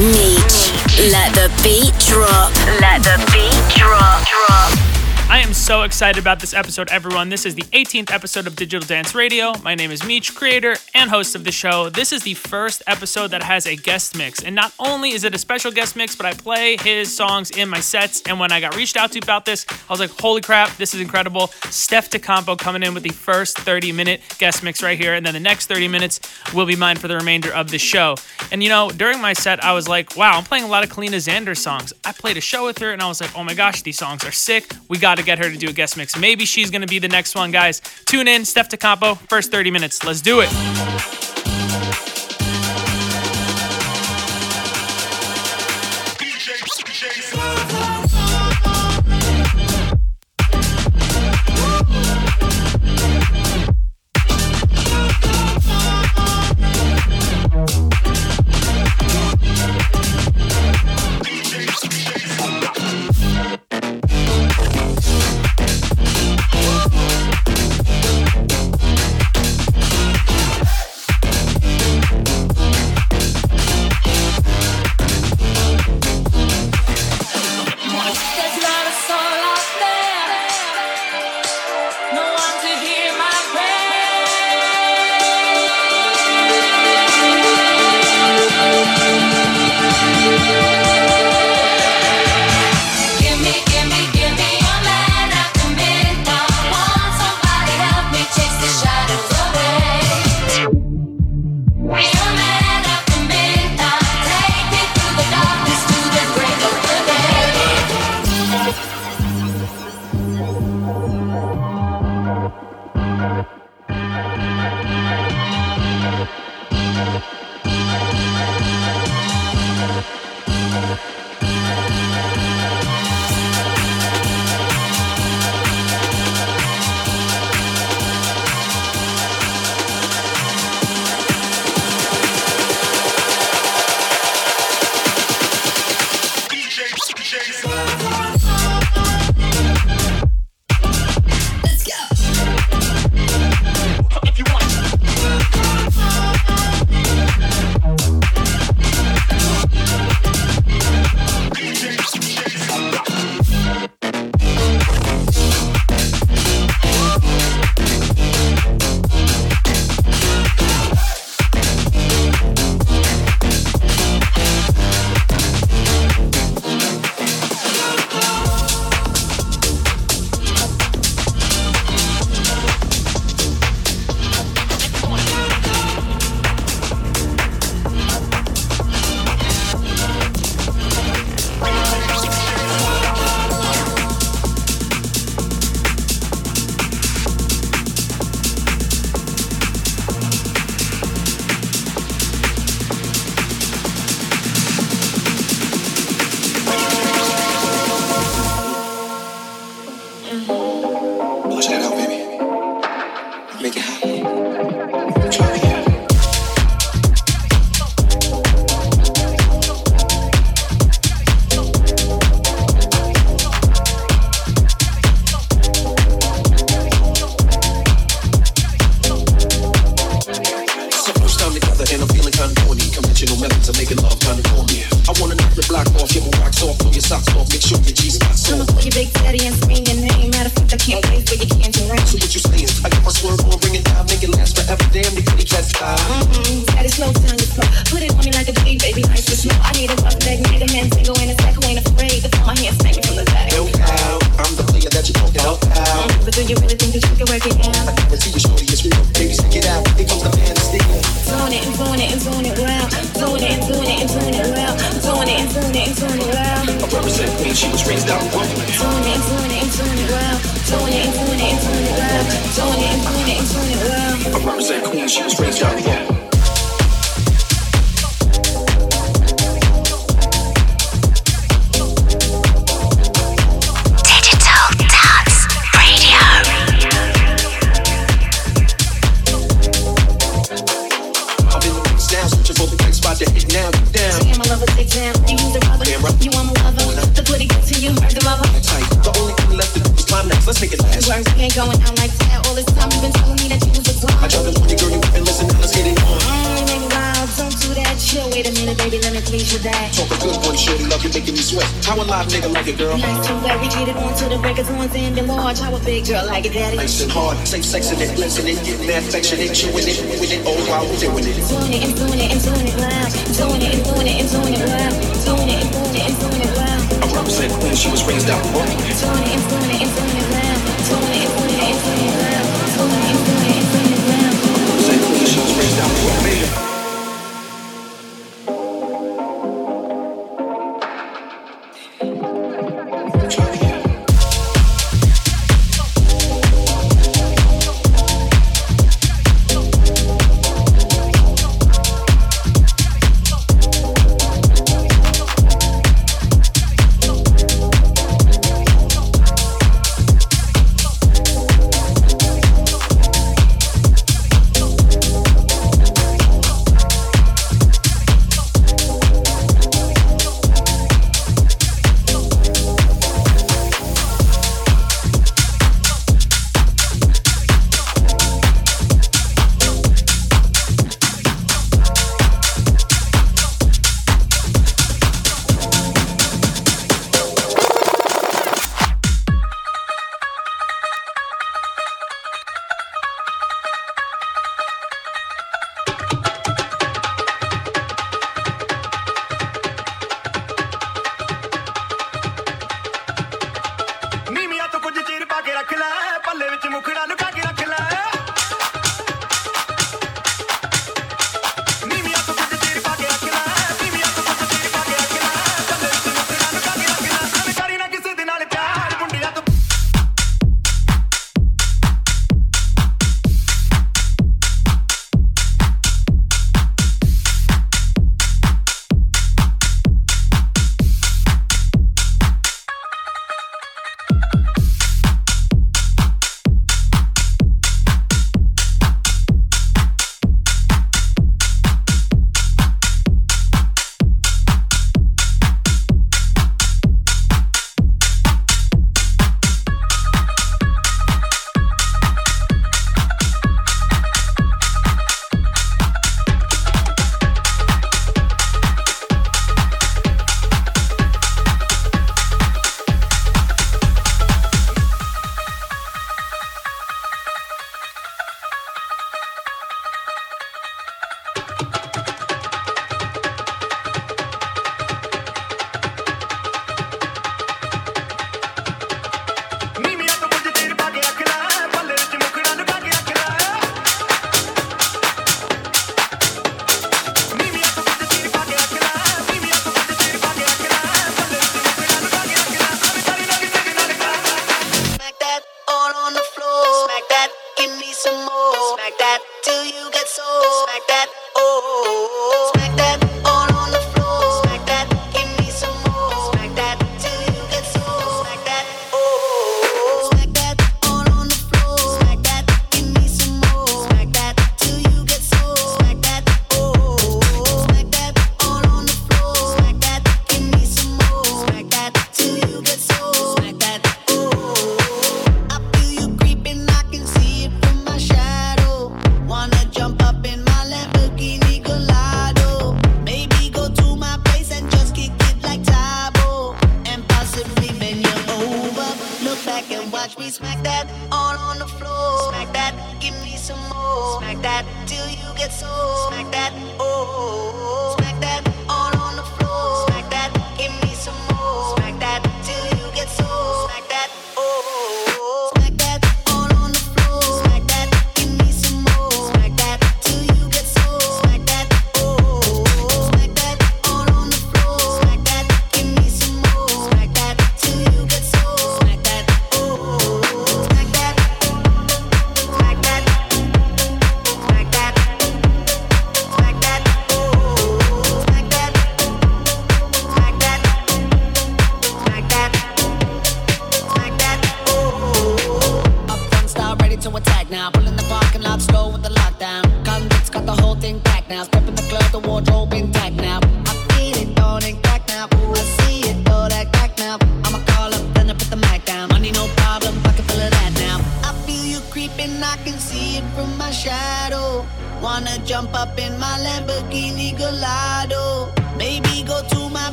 Let the beat drop. Let the beat drop. Drop. I am so excited about this episode, everyone. This is the 18th episode of Digital Dance Radio. My name is Meech, creator and host of the show. This is the first episode that has a guest mix. And not only is it a special guest mix, but I play his songs in my sets. And when I got reached out to about this, I was like, holy crap, this is incredible. Steff da Campo coming in with the first 30 minute guest mix right here. And then the next 30 minutes will be mine for the remainder of the show. And you know, during my set, I was like, wow, I'm playing a lot of Kaleena Zanders songs. I played a show with her and I was like, oh my gosh, these songs are sick. We got to get her to do a guest mix. Maybe she's going to be the next one, guys. Tune in, Steff da Campo, first 30 minutes. Let's do it.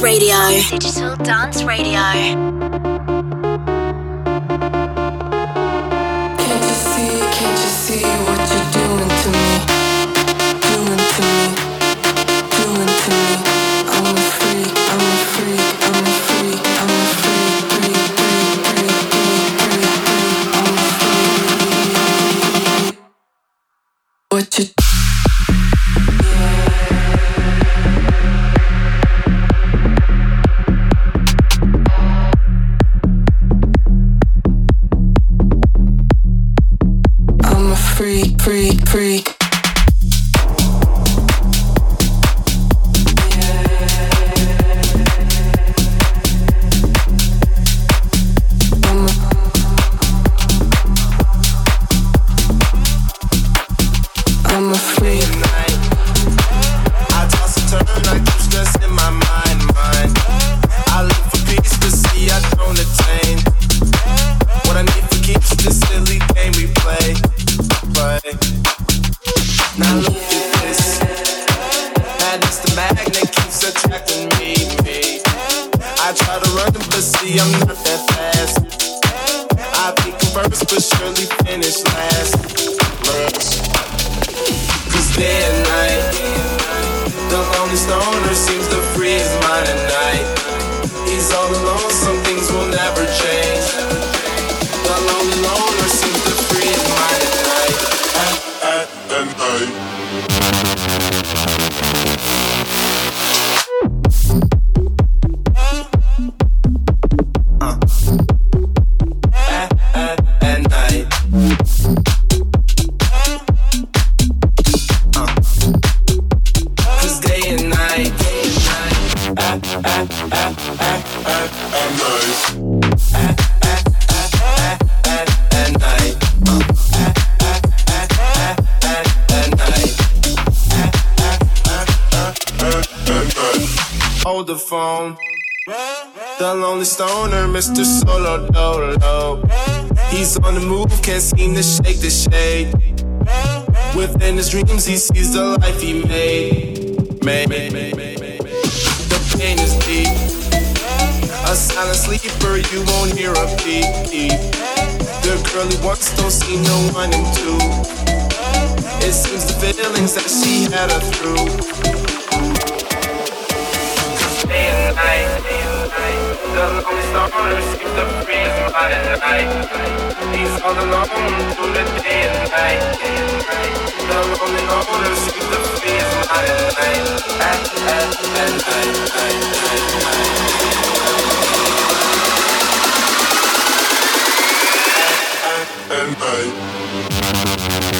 Radio. Digital Dance Radio. Stoner, Mr. Solo Dolo. He's on the move, can't seem to shake the shade. Within his dreams, he sees the life he made. Made. The pain is deep. A silent sleeper, you won't hear a beat. The girl he wants don't see no one in two. It seems the feelings that she had her through. Day and night. The lonely stoner seems to free his mind at night. He's all alone through the day and night. day and night. The lonely loner seems to free his mind at night. At, at, at night, night, night, night. At, at, at night.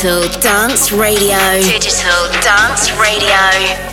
Digital Dance Radio. Digital Dance Radio.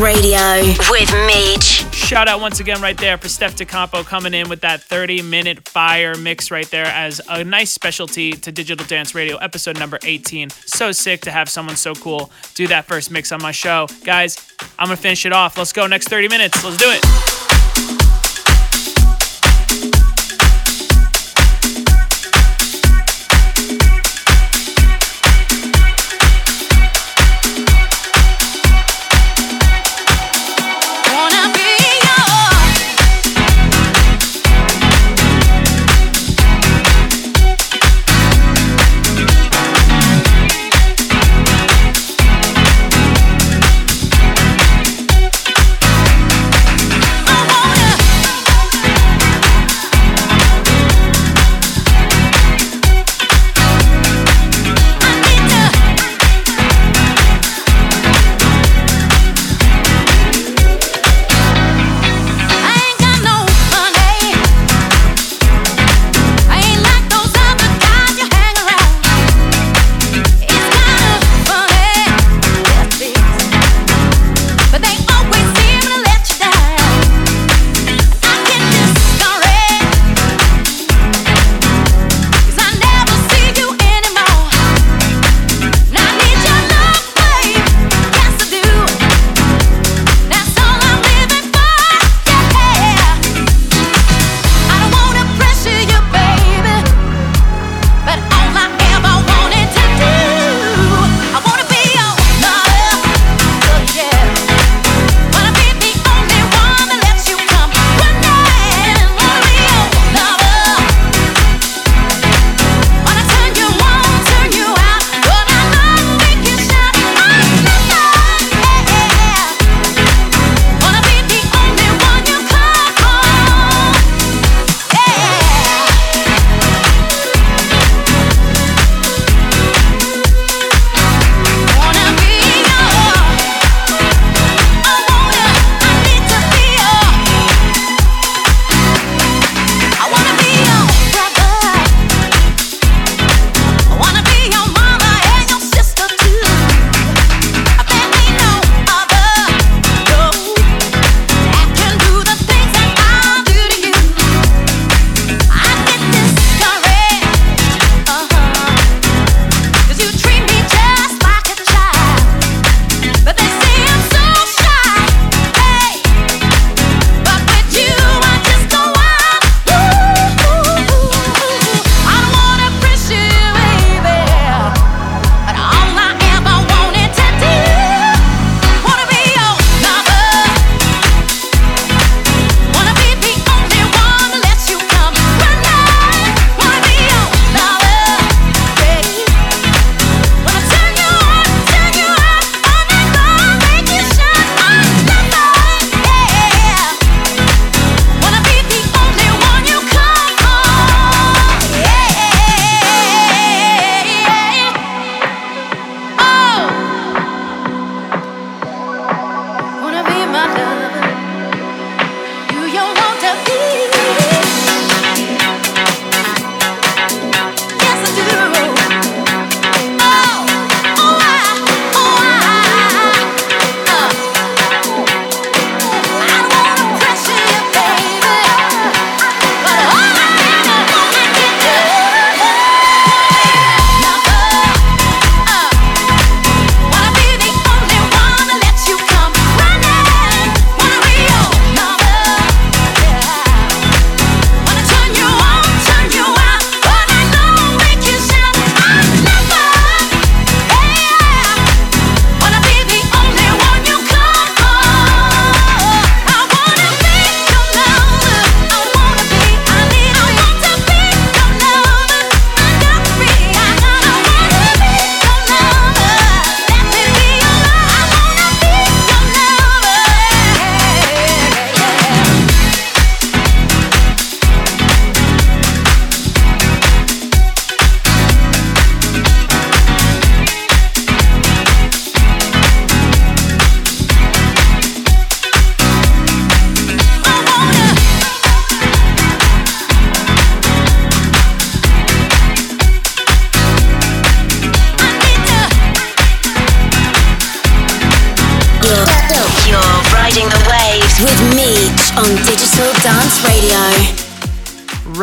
Radio with Meech. Shout out once again right there for Steff da Campo coming in with that 30 minute fire mix right there as a nice specialty to Digital Dance Radio, episode number 18. So sick to have someone so cool do that first mix on my show. Guys, I'm gonna finish it off. Let's go next 30 minutes. Let's do it.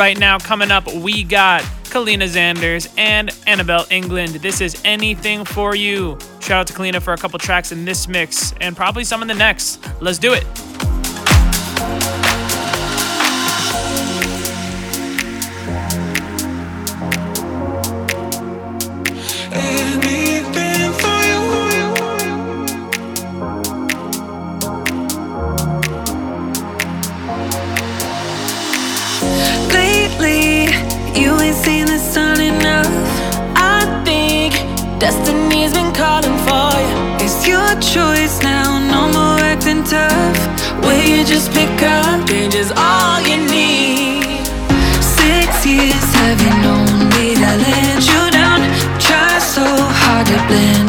right now, coming up, we got Kaleena Zanders and Annabel Englund. This is Anything for You. Shout out to Kaleena for a couple tracks in this mix and probably some in the next. Let's do it. Destiny's been calling for you. It's your choice now, no more acting tough. Will you just pick up? Change is all you need. Six years have you known me that let you down? Try so hard to blend.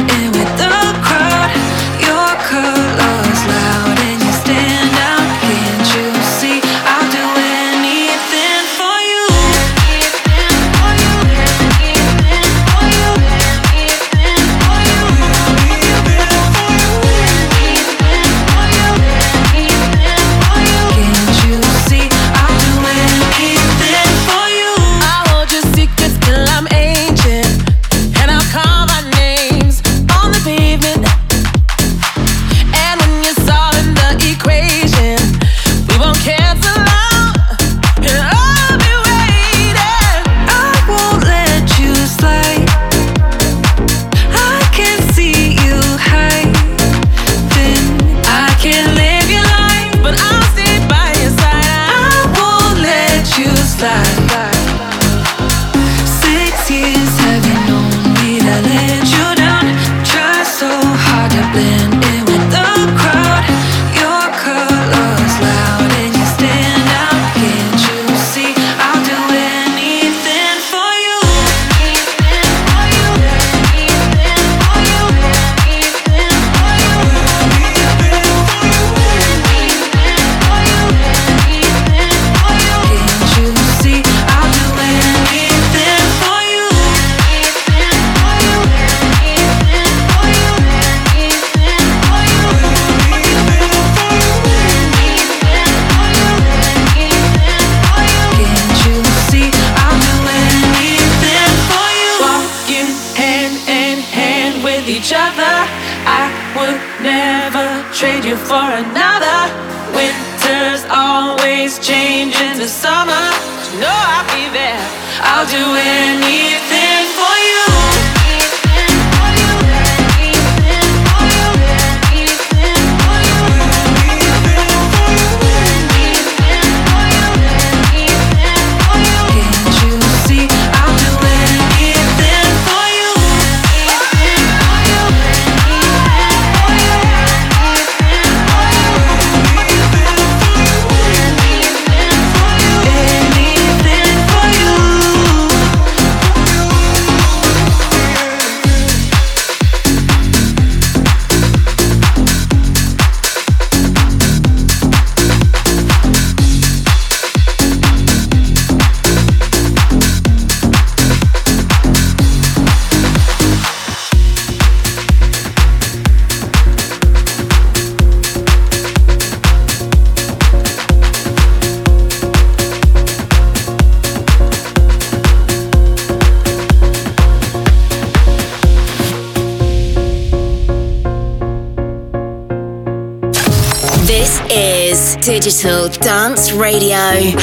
Digital Dance Radio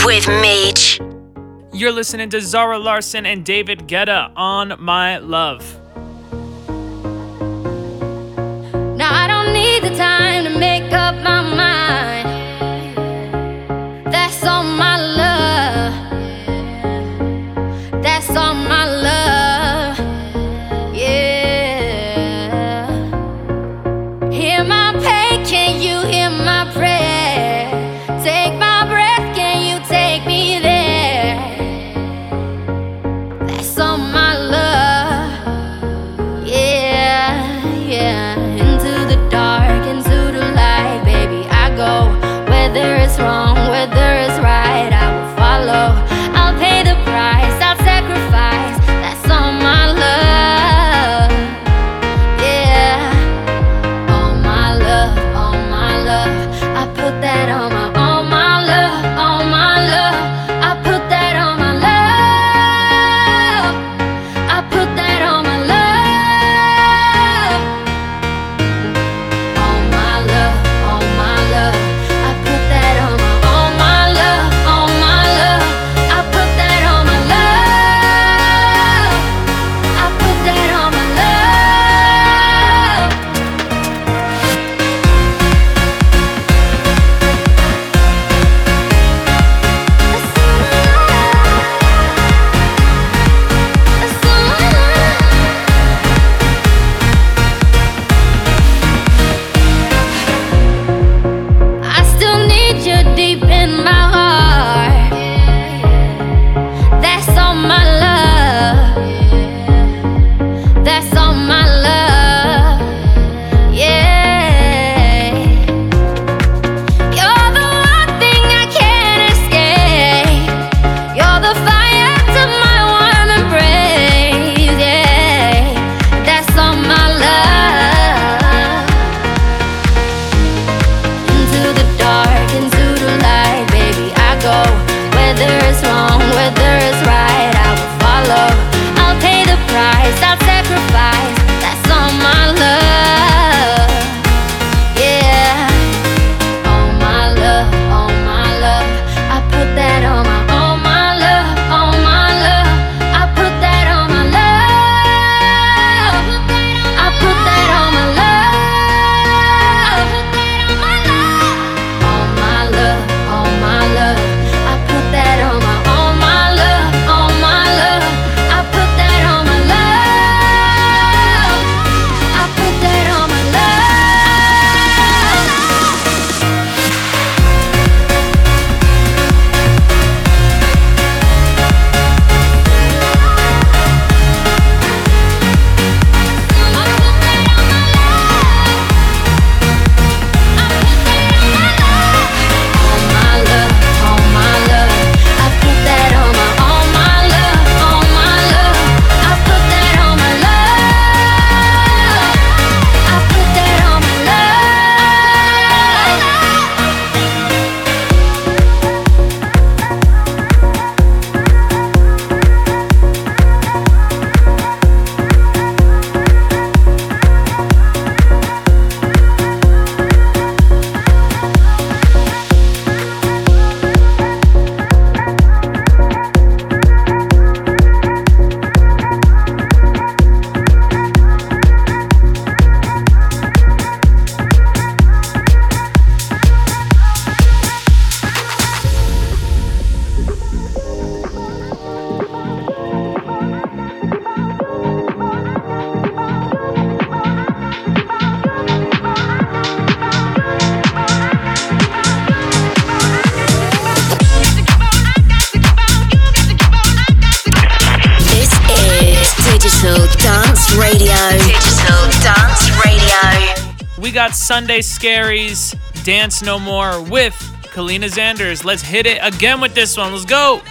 with Meech. You're listening to Zara Larsson and David Guetta on My Love. Sunday Scaries, Dance No More with Kaleena Zanders. Let's hit it again with this one. Let's go.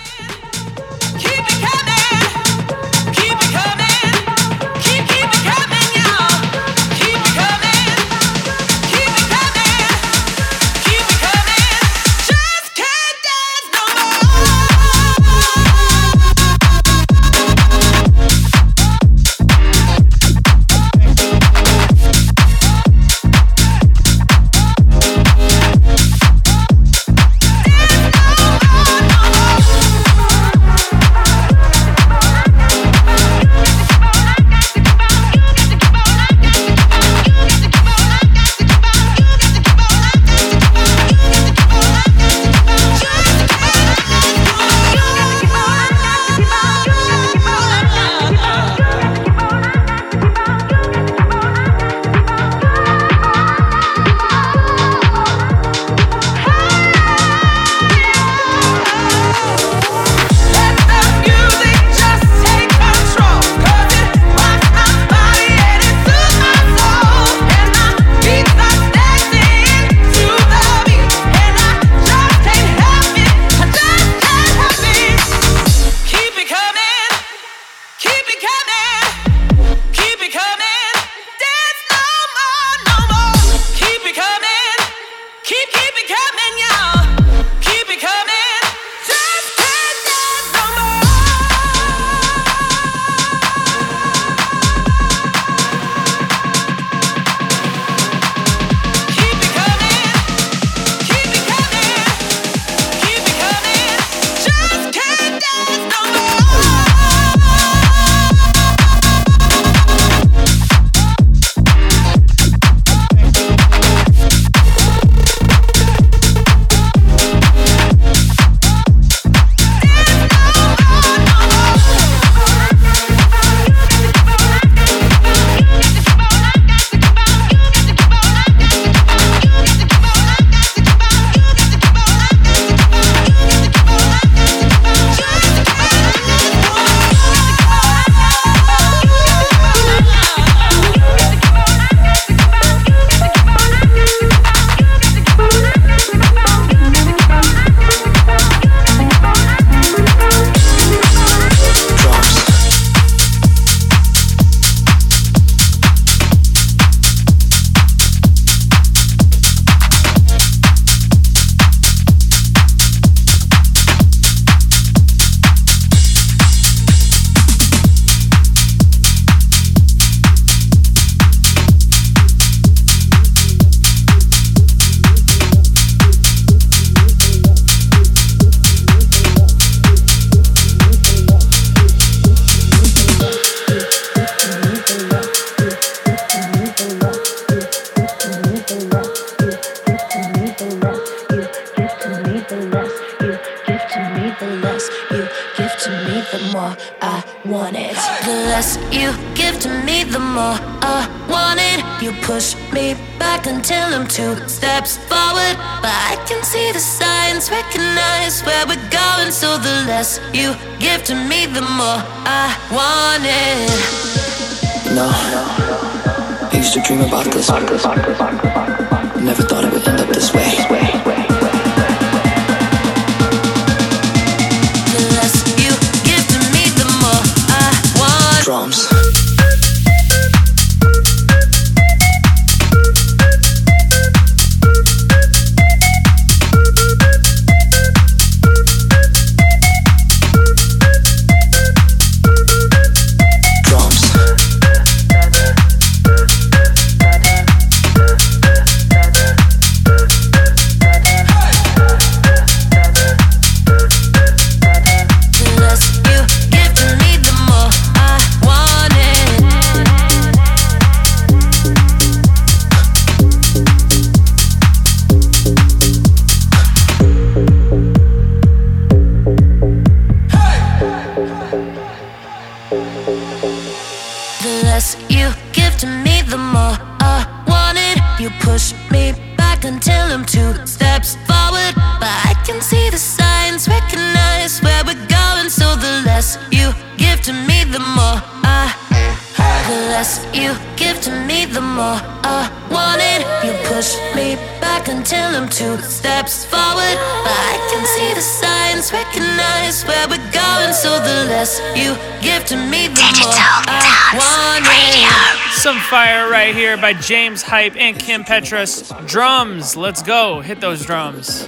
James Hype, and Kim Petras. Drums, let's go. Hit those drums.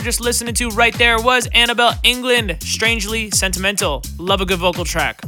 were just listening to right there was Annabel Englund, Strangely Sentimental. Love a good vocal track.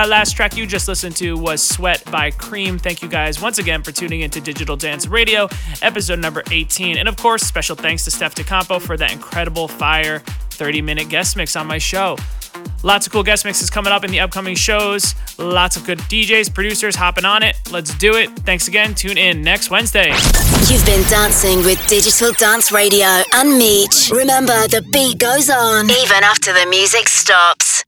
That last track you just listened to was Sweat by Cream. Thank you guys once again for tuning into Digital Dance Radio, episode number 18. And of course, special thanks to Steff da Campo for that incredible fire 30 minute guest mix on my show. Lots of cool guest mixes coming up in the upcoming shows. Lots of good DJs, producers hopping on it. Let's do it. Thanks again. Tune in next Wednesday. You've been dancing with Digital Dance Radio and Meech. Remember, the beat goes on even after the music stops.